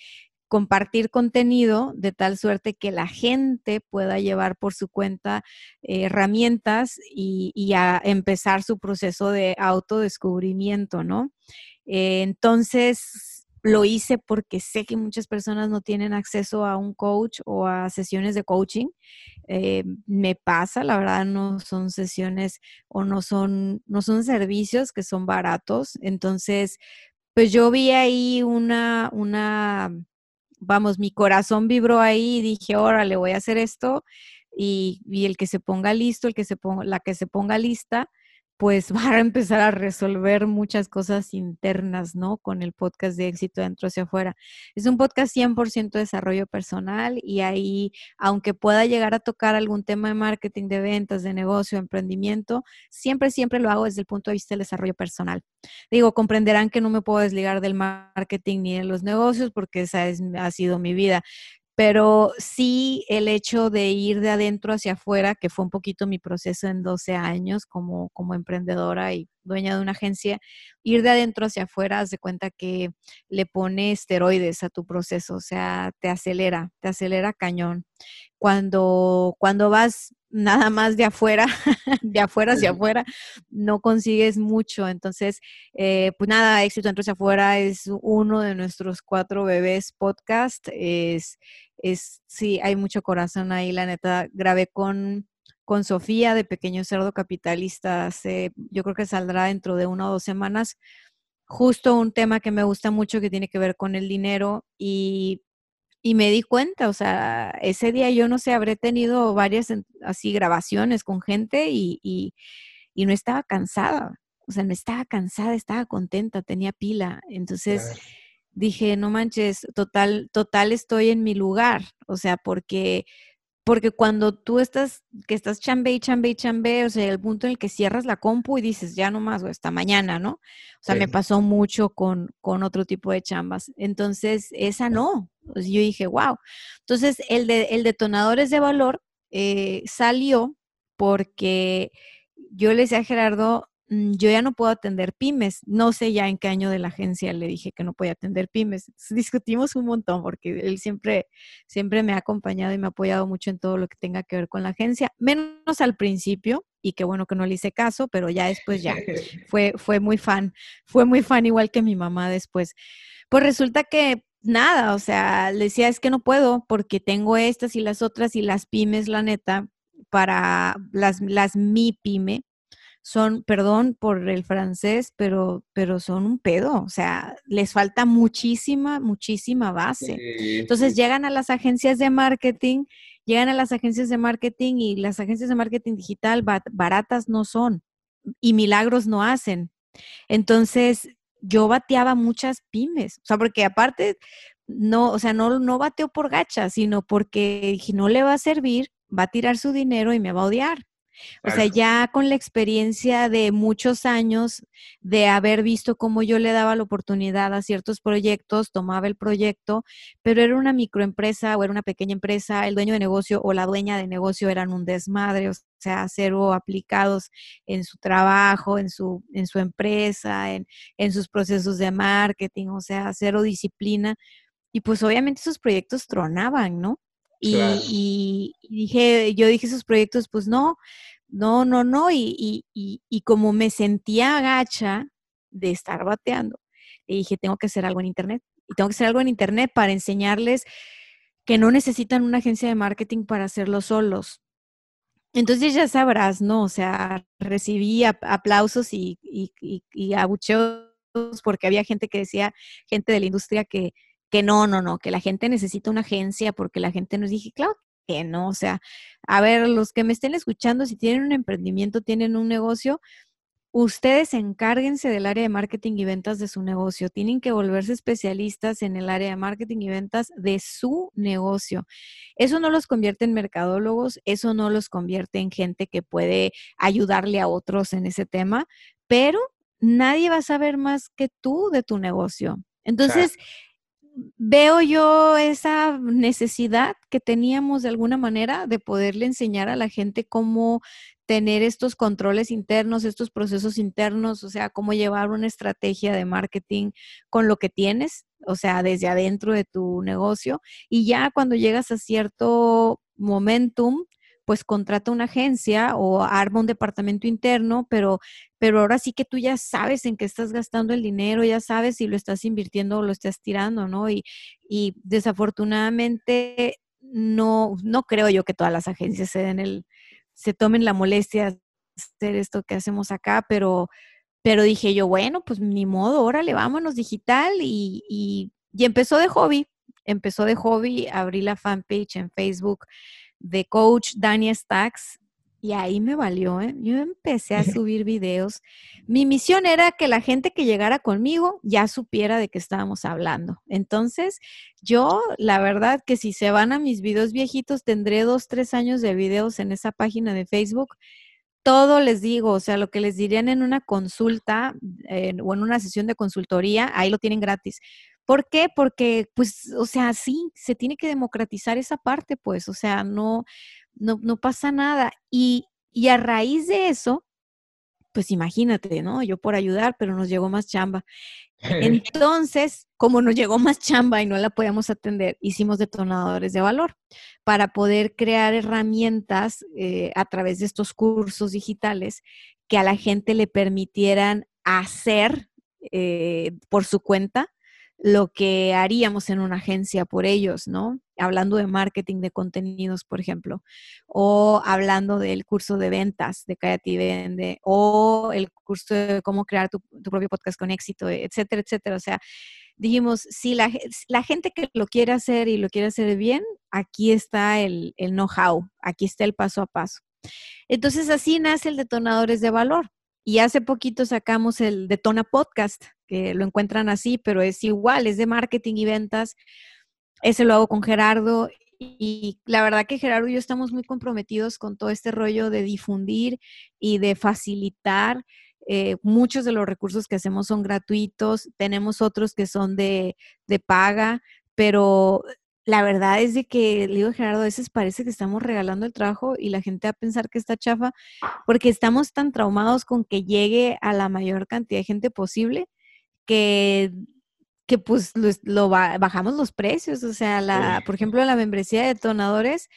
compartir contenido de tal suerte que la gente pueda llevar por su cuenta eh, herramientas y, a empezar su proceso de autodescubrimiento, ¿no? Eh, entonces, lo hice porque sé que muchas personas no tienen acceso a un coach o a sesiones de coaching. Eh, me pasa, la verdad, no son sesiones o no son, no son servicios que son baratos. Entonces, pues yo vi ahí una, una vamos, mi corazón vibró ahí y dije, órale, voy a hacer esto. Y, y, el que se ponga listo, el que se ponga, la que se ponga lista, pues va a empezar a resolver muchas cosas internas, ¿no? Con el podcast de éxito dentro hacia afuera. Es un podcast 100% desarrollo personal y ahí, aunque pueda llegar a tocar algún tema de marketing, de ventas, de negocio, emprendimiento, siempre, siempre lo hago desde el punto de vista del desarrollo personal. Digo, comprenderán que no me puedo desligar del marketing ni de los negocios porque esa es, ha sido mi vida pero sí el hecho de ir de adentro hacia afuera, que fue un poquito mi proceso en 12 años como, como emprendedora y dueña de una agencia, ir de adentro hacia afuera, haz de cuenta que le pone esteroides a tu proceso, o sea, te acelera, te acelera cañón. Cuando, cuando vas nada más de afuera, de afuera hacia afuera, no consigues mucho. Entonces, eh, pues nada, éxito dentro hacia afuera es uno de nuestros cuatro bebés podcast. Es, es, sí, hay mucho corazón ahí, la neta. Grabé con con Sofía de Pequeño Cerdo Capitalista. yo creo que saldrá dentro de una o dos semanas. Justo un tema que me gusta mucho que tiene que ver con el dinero y, me di cuenta, o sea, ese día yo no sé, habré tenido varias así grabaciones con gente y, y, no estaba cansada. O sea, no estaba cansada, estaba contenta, tenía pila. Entonces dije, no manches, total, total estoy en mi lugar. O sea, porque porque cuando tú estás, que estás chambe y chambe y chambe, o sea, el punto en el que cierras la compu y dices, ya no más, o hasta mañana, ¿no? O sea, me pasó mucho con, con otro tipo de chambas. Entonces, esa no. Pues yo dije, wow. Entonces, el de el detonadores de valor eh, salió porque yo le decía a Gerardo, yo ya no puedo atender pymes. No sé ya en qué año de la agencia le dije que no podía atender pymes. discutimos un montón porque él siempre, siempre me ha acompañado y me ha apoyado mucho en todo lo que tenga que ver con la agencia, menos al principio. Y qué bueno que no le hice caso, pero ya después ya fue, fue muy fan, fue muy fan igual que mi mamá después. Pues resulta que nada, o sea, le decía es que no puedo porque tengo estas y las otras y las pymes, la neta, para las, las mi pyme, son, perdón por el francés, pero, pero son un pedo, o sea, les falta muchísima, muchísima base. Entonces llegan a las agencias de marketing, llegan a las agencias de marketing y las agencias de marketing digital baratas no son y milagros no hacen. Entonces, yo bateaba muchas pymes, o sea, porque aparte, no, o sea, no, no bateo por gacha, sino porque no le va a servir, va a tirar su dinero y me va a odiar. O sea, ya con la experiencia de muchos años de haber visto cómo yo le daba la oportunidad a ciertos proyectos, tomaba el proyecto, pero era una microempresa o era una pequeña empresa, el dueño de negocio o la dueña de negocio eran un desmadre, o sea, cero aplicados en su trabajo, en su, en su empresa, en, en sus procesos de marketing, o sea, cero disciplina. Y pues obviamente esos proyectos tronaban, ¿no? Y, dije, yo dije esos proyectos, pues no, no, no, no. Y, y, como me sentía agacha de estar bateando, dije, tengo que hacer algo en Internet. Y tengo que hacer algo en Internet para enseñarles que no necesitan una agencia de marketing para hacerlo solos. Entonces ya sabrás, ¿no? O sea, recibí aplausos y, abucheos porque había gente que decía, gente de la industria que, que no, no, no, que la gente necesita una agencia porque la gente nos dije, claro que no, o sea, a ver, los que me estén escuchando, si tienen un emprendimiento, tienen un negocio, ustedes encárguense del área de marketing y ventas de su negocio. Tienen que volverse especialistas en el área de marketing y ventas de su negocio. Eso no los convierte en mercadólogos, eso no los convierte en gente que puede ayudarle a otros en ese tema, pero nadie va a saber más que tú de tu negocio. Entonces, veo yo esa necesidad que teníamos de alguna manera de poderle enseñar a la gente cómo tener estos controles internos, estos procesos internos, o sea, cómo llevar una estrategia de marketing con lo que tienes, o sea, desde adentro de tu negocio. Y ya cuando llegas a cierto momentum, pues contrata una agencia o arma un departamento interno, pero, pero ahora sí que tú ya sabes en qué estás gastando el dinero, ya sabes si lo estás invirtiendo o lo estás tirando, ¿no? Y, y desafortunadamente no, no creo yo que todas las agencias se den el, se tomen la molestia de hacer esto que hacemos acá, pero, pero dije yo, bueno, pues ni modo, órale, vámonos digital y, y, y empezó de hobby, empezó de hobby, abrí la fanpage en Facebook de coach Dania Stacks y ahí me valió, ¿eh? Yo empecé a subir videos. Mi misión era que la gente que llegara conmigo ya supiera de qué estábamos hablando. Entonces, yo, la verdad que si se van a mis videos viejitos, tendré dos, tres años de videos en esa página de Facebook. Todo les digo, o sea, lo que les dirían en una consulta o en una sesión de consultoría, ahí lo tienen gratis. ¿Por qué? Porque, pues, o sea, sí, se tiene que democratizar esa parte, pues, o sea, no, no, no pasa nada. Y, y a raíz de eso, pues imagínate, ¿no? Yo por ayudar, pero nos llegó más chamba. Entonces, como nos llegó más chamba y no la podíamos atender, hicimos detonadores de valor para poder crear herramientas eh, a través de estos cursos digitales que a la gente le permitieran hacer eh, por su cuenta lo que haríamos en una agencia por ellos, ¿no? Hablando de marketing de contenidos, por ejemplo, o hablando del curso de ventas de Vende, o el curso de cómo crear tu, propio podcast con éxito, etcétera, etcétera. O sea, dijimos, si la, la, gente que lo quiere hacer y lo quiere hacer bien, aquí está el, el know-how, aquí está el paso a paso. Entonces así nace el Detonadores de Valor. Y hace poquito sacamos el Detona Podcast, que lo encuentran así, pero es igual, es de marketing y ventas. Ese lo hago con Gerardo y la verdad que Gerardo y yo estamos muy comprometidos con todo este rollo de difundir y de facilitar. Eh, muchos de los recursos que hacemos son gratuitos, tenemos otros que son de, de paga, pero la verdad es de que, le digo Gerardo, a veces parece que estamos regalando el trabajo y la gente va a pensar que está chafa, porque estamos tan traumados con que llegue a la mayor cantidad de gente posible que, que pues lo, bajamos los precios. O sea, la, por ejemplo, la membresía de detonadores,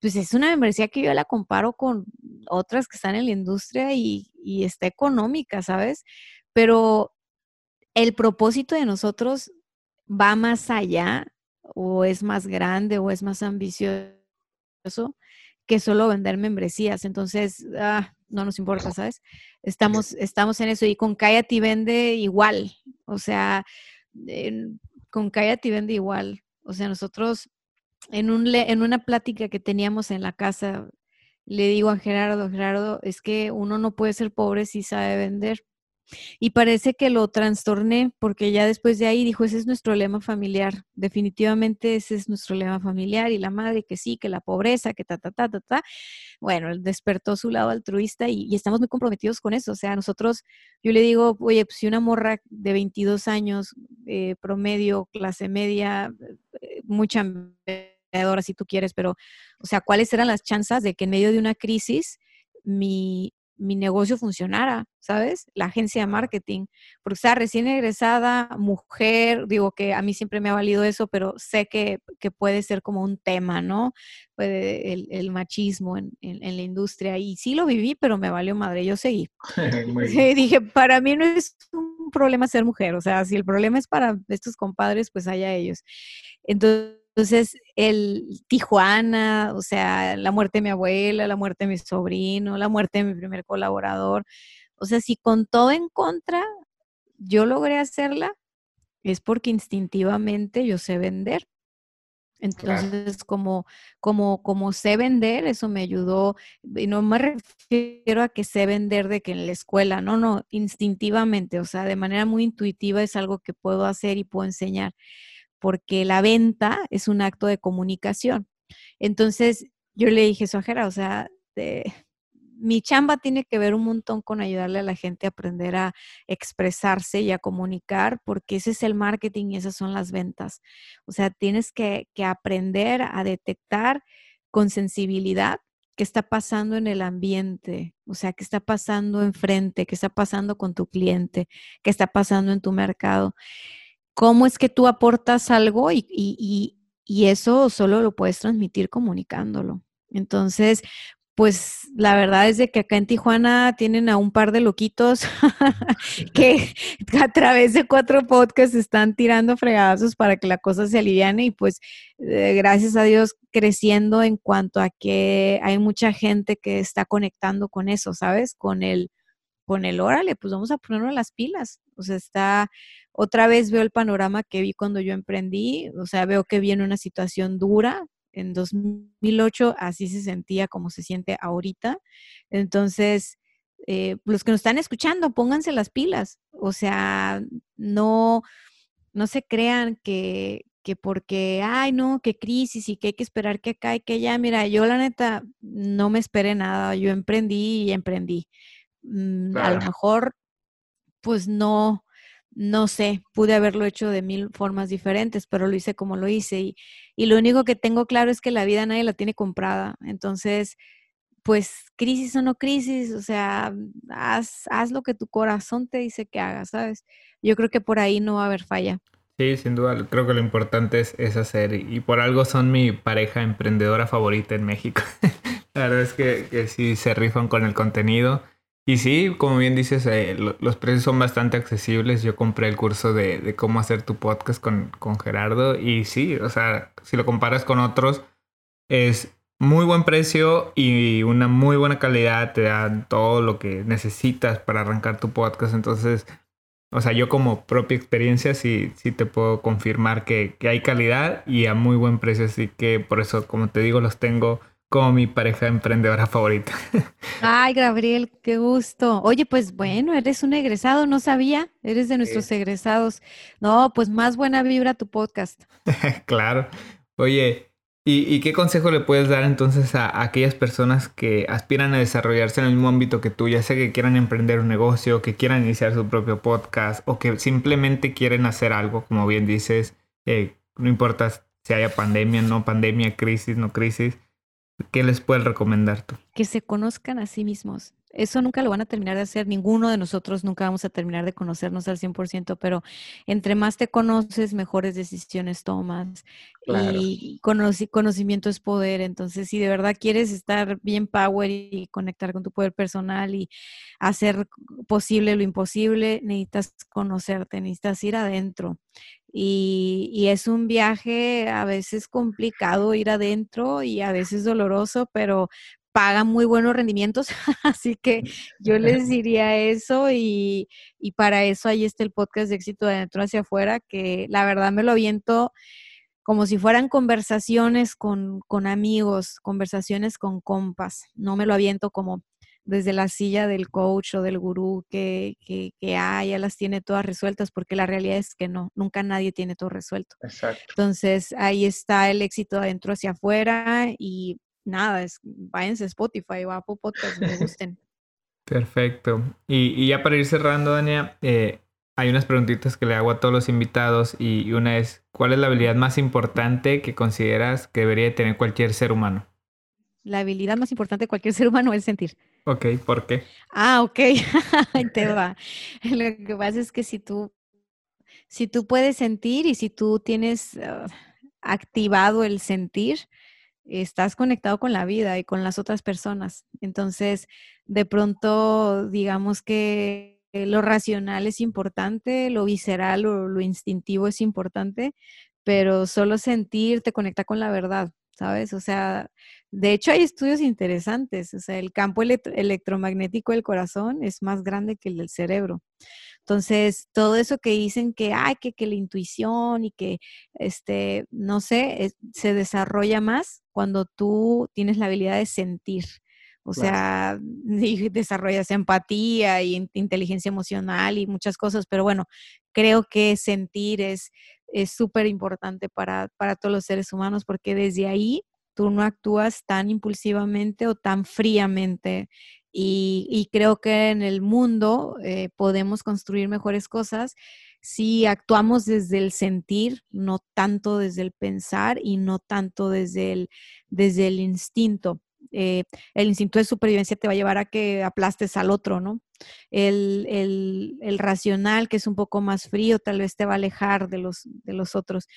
pues es una membresía que yo la comparo con otras que están en la industria y, y está económica, ¿sabes? Pero el propósito de nosotros va más allá o es más grande o es más ambicioso que solo vender membresías. Entonces, ah, no nos importa, ¿sabes? Estamos, estamos en eso. Y con Cállate vende igual. O sea, con Cállate vende igual. O sea, nosotros en, un, en una plática que teníamos en la casa, le digo a Gerardo, Gerardo, es que uno no puede ser pobre si sabe vender. Y parece que lo trastorné porque ya después de ahí dijo, ese es nuestro lema familiar, definitivamente ese es nuestro lema familiar y la madre que sí, que la pobreza, que ta, ta, ta, ta, ta. Bueno, despertó su lado altruista y, estamos muy comprometidos con eso. O sea, nosotros, yo le digo, oye, pues si una morra de 22 años, eh, promedio, clase media, eh, mucha si tú quieres, pero, o sea, ¿cuáles eran las chances de que en medio de una crisis mi, mi negocio funcionara, ¿sabes? La agencia de marketing, porque está recién egresada, mujer, digo que a mí siempre me ha valido eso, pero sé que, puede ser como un tema, ¿no? Puede, el, machismo en, la industria. Y sí lo viví, pero me valió madre, yo seguí. dije, para mí no es un problema ser mujer, o sea, si el problema es para estos compadres, pues allá ellos. Entonces, entonces, el Tijuana, o sea, la muerte de mi abuela, la muerte de mi sobrino, la muerte de mi primer colaborador. O sea, si con todo en contra yo logré hacerla, es porque instintivamente yo sé vender. Entonces, como, como, como sé vender, eso me ayudó, y no me refiero a que sé vender de que en la escuela, no, no, instintivamente, o sea, de manera muy intuitiva es algo que puedo hacer y puedo enseñar porque la venta es un acto de comunicación. Entonces, yo le dije, Sojera, o sea, mi chamba tiene que ver un montón con ayudarle a la gente a aprender a expresarse y a comunicar, porque ese es el marketing y esas son las ventas. O sea, tienes que, que aprender a detectar con sensibilidad qué está pasando en el ambiente, o sea, qué está pasando enfrente, qué está pasando con tu cliente, qué está pasando en tu mercado cómo es que tú aportas algo y, eso solo lo puedes transmitir comunicándolo. Entonces, pues la verdad es de que acá en Tijuana tienen a un par de loquitos que a través de cuatro podcasts están tirando fregadazos para que la cosa se aliviane y pues eh, gracias a Dios creciendo en cuanto a que hay mucha gente que está conectando con eso, ¿sabes? Con el, con el órale, pues vamos a ponernos las pilas. O sea, está, otra vez veo el panorama que vi cuando yo emprendí, o sea, veo que viene una situación dura. En 2008 así se sentía como se siente ahorita. Entonces, eh, los que nos están escuchando, pónganse las pilas. O sea, no, no se crean que, que porque, ay, no, qué crisis y que hay que esperar que acá y que ya, mira, yo la neta no me esperé nada, yo emprendí y emprendí. Mm, a lo mejor, pues no, no sé, pude haberlo hecho de mil formas diferentes, pero lo hice como lo hice. Y, y, lo único que tengo claro es que la vida nadie la tiene comprada. Entonces, pues crisis o no crisis, o sea, haz, haz lo que tu corazón te dice que hagas, ¿sabes? Yo creo que por ahí no va a haber falla. Sí, sin duda, creo que lo importante es, es hacer y por algo son mi pareja emprendedora favorita en México. La verdad es que, que, sí se rifan con el contenido. Y sí, como bien dices, eh, los precios son bastante accesibles. Yo compré el curso de, de cómo hacer tu podcast con, con, Gerardo y sí, o sea, si lo comparas con otros, es muy buen precio y una muy buena calidad. Te dan todo lo que necesitas para arrancar tu podcast. Entonces, o sea, yo como propia experiencia sí, sí te puedo confirmar que, que, hay calidad y a muy buen precio. Así que por eso, como te digo, los tengo como mi pareja emprendedora favorita. Ay, Gabriel, qué gusto. Oye, pues bueno, eres un egresado, no sabía, eres de nuestros egresados. No, pues más buena vibra tu podcast. claro. Oye, ¿Y, qué consejo le puedes dar entonces a, aquellas personas que aspiran a desarrollarse en el mismo ámbito que tú, ya sea que quieran emprender un negocio, que quieran iniciar su propio podcast o que simplemente quieren hacer algo, como bien dices, eh, no importa si haya pandemia, no pandemia, crisis, no crisis, ¿qué les puedes recomendar tú? Que se conozcan a sí mismos, eso nunca lo van a terminar de hacer, ninguno de nosotros nunca vamos a terminar de conocernos al 100%, pero entre más te conoces, mejores decisiones tomas y conocimiento es poder. Entonces, si de verdad quieres estar bien power y conectar con tu poder personal y hacer posible lo imposible, necesitas conocerte, necesitas ir adentro. Y, y, es un viaje a veces complicado ir adentro y a veces doloroso, pero pagan muy buenos rendimientos, así que yo les diría eso y, y, para eso ahí está el podcast de éxito de adentro hacia afuera, que la verdad me lo aviento como si fueran conversaciones con, con amigos, conversaciones con compas, no me lo aviento como desde la silla del coach o del gurú que, que, que ah, ya las tiene todas resueltas, porque la realidad es que no, nunca nadie tiene todo resuelto. Exacto. Entonces, ahí está el éxito adentro hacia afuera y nada, es, váyanse a Spotify o Apple Podcast, me gusten. Perfecto. Y, ya para ir cerrando, Dania, eh, hay unas preguntitas que le hago a todos los invitados y una es, ¿cuál es la habilidad más importante que consideras que debería tener cualquier ser humano? La habilidad más importante de cualquier ser humano es sentir. Ok, ¿por qué? Ah, ok, te va. Lo que pasa es que si tú, si tú puedes sentir y si tú tienes ah, activado el sentir, estás conectado con la vida y con las otras personas. Entonces, de pronto, digamos que lo racional es importante, lo visceral o lo instintivo es importante, pero solo sentir te conecta con la verdad, ¿sabes? O sea, de hecho hay estudios interesantes, o sea, el campo electromagnético del corazón es más grande que el del cerebro. Entonces, todo eso que dicen que hay que, que la intuición y que, este, no sé, se desarrolla más cuando tú tienes la habilidad de sentir. O sea, desarrollas empatía y inteligencia emocional y muchas cosas, pero bueno, creo que sentir es súper importante para, para todos los seres humanos porque desde ahí tú no actúas tan impulsivamente o tan fríamente y, creo que en el mundo eh, podemos construir mejores cosas si actuamos desde el sentir, no tanto desde el pensar y no tanto desde el, desde el instinto. Eh, el instinto de supervivencia te va a llevar a que aplastes al otro, ¿no? El, el, el, racional, que es un poco más frío, tal vez te va a alejar de los, de los otros.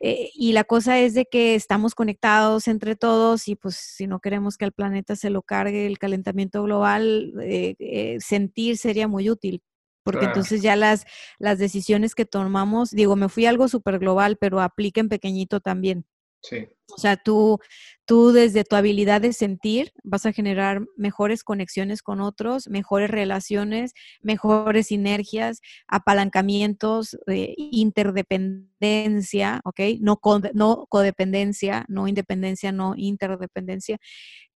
Eh, y la cosa es de que estamos conectados entre todos y pues si no queremos que al planeta se lo cargue el calentamiento global, eh, eh, sentir sería muy útil. Porque entonces ya las, las decisiones que tomamos, digo, me fui a algo súper global, pero aplica en pequeñito también. Sí. O sea, tú, tú desde tu habilidad de sentir vas a generar mejores conexiones con otros, mejores relaciones, mejores sinergias, apalancamientos, interdependencia, ¿ok? No, no codependencia, no independencia, no interdependencia.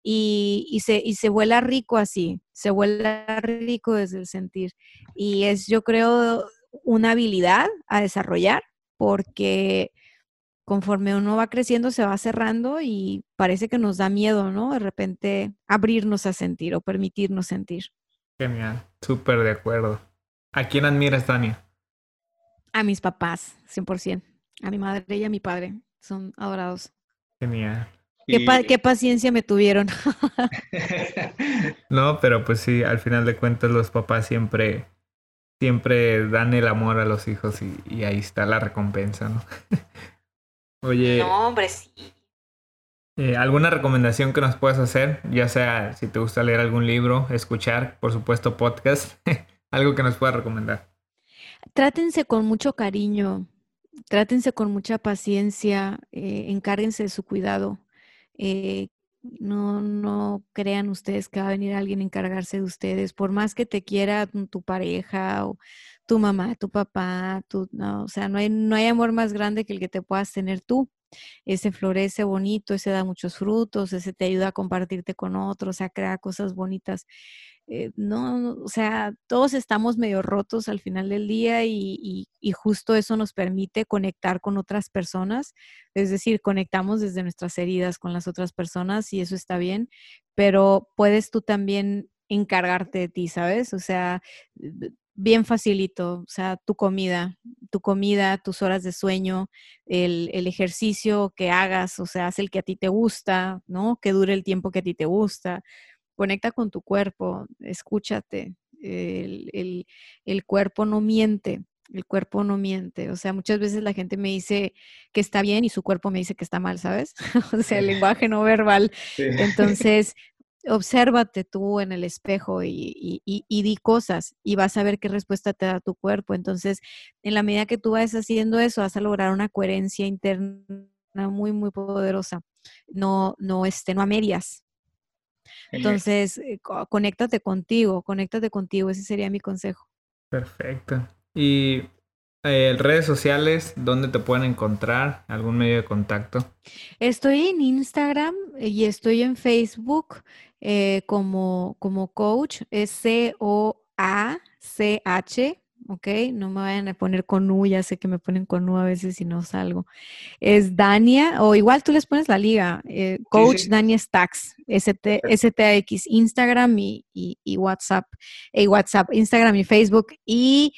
Y, y, se, y se vuela rico así, se vuela rico desde el sentir. Y es, yo creo, una habilidad a desarrollar porque conforme uno va creciendo, se va cerrando y parece que nos da miedo, ¿no? De repente abrirnos a sentir o permitirnos sentir. Genial, súper de acuerdo. ¿A quién admiras, Tania? A mis papás, 100%. A mi madre y a mi padre. Son adorados. Genial. Qué, paciencia me tuvieron. no, pero pues sí, al final de cuentas los papás siempre, siempre dan el amor a los hijos y, ahí está la recompensa, ¿no? Oye. No, hombre, sí. Eh, ¿Alguna recomendación que nos puedas hacer? Ya sea si te gusta leer algún libro, escuchar, por supuesto, podcast, algo que nos puedas recomendar. Trátense con mucho cariño, trátense con mucha paciencia, eh, encárguense de su cuidado. Eh, no, no crean ustedes que va a venir alguien a encargarse de ustedes, por más que te quiera tu pareja o tu mamá, tu papá, tu, no, o sea, no hay, no hay amor más grande que el que te puedas tener tú. Ese florece bonito, ese da muchos frutos, ese te ayuda a compartirte con otros, a crear cosas bonitas. Eh, no, o sea, todos estamos medio rotos al final del día y, justo eso nos permite conectar con otras personas, es decir, conectamos desde nuestras heridas con las otras personas y eso está bien, pero puedes tú también encargarte de ti, ¿sabes? O sea, bien facilito, o sea, tu comida, tu comida, tus horas de sueño, el, el, ejercicio que hagas, o sea, haz el que a ti te gusta, ¿no? Que dure el tiempo que a ti te gusta conecta con tu cuerpo, escúchate. El, cuerpo no miente, el cuerpo no miente. O sea, muchas veces la gente me dice que está bien y su cuerpo me dice que está mal, ¿sabes? o sea, el lenguaje no verbal. Entonces, obsérvate tú en el espejo y, y, di cosas y vas a ver qué respuesta te da tu cuerpo. Entonces, en la medida que tú vayas haciendo eso, vas a lograr una coherencia interna muy, muy poderosa. No, no, este, no a medias, entonces, eh, conéctate contigo, conéctate contigo, ese sería mi consejo. Perfecto. ¿Y eh, redes sociales, dónde te pueden encontrar? ¿Algún medio de contacto? Estoy en Instagram y estoy en Facebook eh, como, como coach, es C-O-A-C-H ¿ok? No me vayan a poner con U, ya sé que me ponen con U a veces y no salgo. Es Dania, o igual tú les pones la liga, eh, Coach Dania Stacks, ST, STX, Instagram y, WhatsApp, y WhatsApp, Instagram y Facebook. Y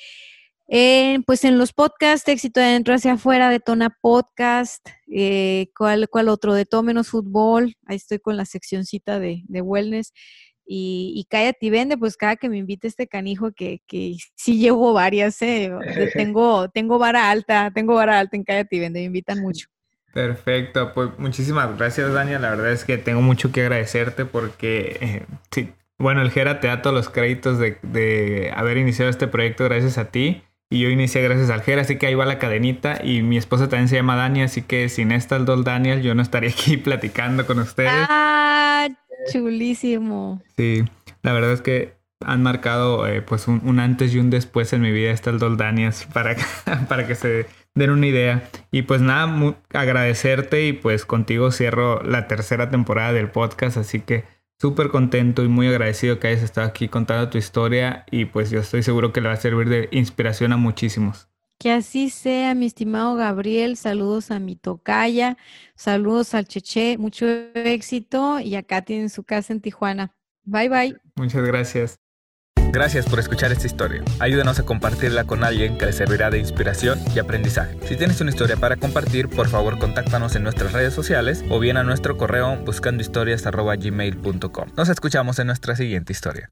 eh, pues en los podcasts, éxito de dentro hacia afuera, de Tona Podcast, eh, ¿cuál, ¿cuál otro? De todo menos fútbol, ahí estoy con la seccioncita de, de wellness. Y, y cállate y vende, pues cada que me invite este canijo, que, que sí llevo varias, ¿eh? tengo, tengo vara alta, tengo vara alta en cállate y vende, me invitan mucho. Perfecto, pues muchísimas gracias, Dania. La verdad es que tengo mucho que agradecerte porque, eh, sí, bueno, el Gera te da todos los créditos de, de haber iniciado este proyecto gracias a ti. Y yo inicié gracias al Gera, así que ahí va la cadenita. Y mi esposa también se llama Dania, así que sin esta el Dol Daniel, yo no estaría aquí platicando con ustedes. Ah, Chulísimo. Sí, la verdad es que han marcado eh, pues un, antes y un después en mi vida estas dos Danias para, para que se den una idea. Y pues nada, agradecerte y pues contigo cierro la tercera temporada del podcast, así que súper contento y muy agradecido que hayas estado aquí contando tu historia y pues yo estoy seguro que le va a servir de inspiración a muchísimos. Que así sea, mi estimado Gabriel. Saludos a mi tocaya, saludos al Cheche, mucho éxito y acá tienen su casa en Tijuana. Bye bye. Muchas gracias. Gracias por escuchar esta historia. Ayúdanos a compartirla con alguien que le servirá de inspiración y aprendizaje. Si tienes una historia para compartir, por favor contáctanos en nuestras redes sociales o bien a nuestro correo buscandohistorias.gmail.com. Nos escuchamos en nuestra siguiente historia.